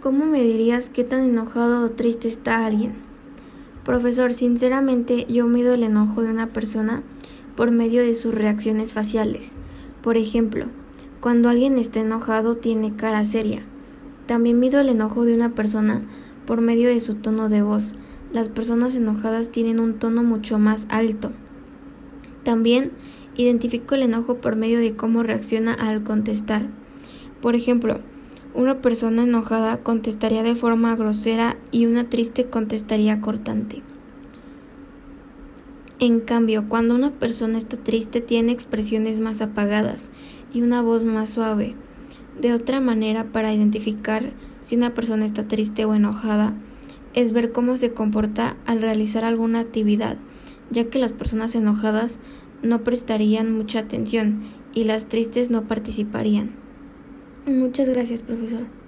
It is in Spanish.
¿Cómo me dirías qué tan enojado o triste está alguien? Profesor, sinceramente yo mido el enojo de una persona por medio de sus reacciones faciales. Por ejemplo, cuando alguien está enojado tiene cara seria. También mido el enojo de una persona por medio de su tono de voz. Las personas enojadas tienen un tono mucho más alto. También identifico el enojo por medio de cómo reacciona al contestar. Por ejemplo, una persona enojada contestaría de forma grosera y una triste contestaría cortante. En cambio, cuando una persona está triste tiene expresiones más apagadas y una voz más suave. De otra manera, para identificar si una persona está triste o enojada, es ver cómo se comporta al realizar alguna actividad, ya que las personas enojadas no prestarían mucha atención y las tristes no participarían. Muchas gracias, profesor.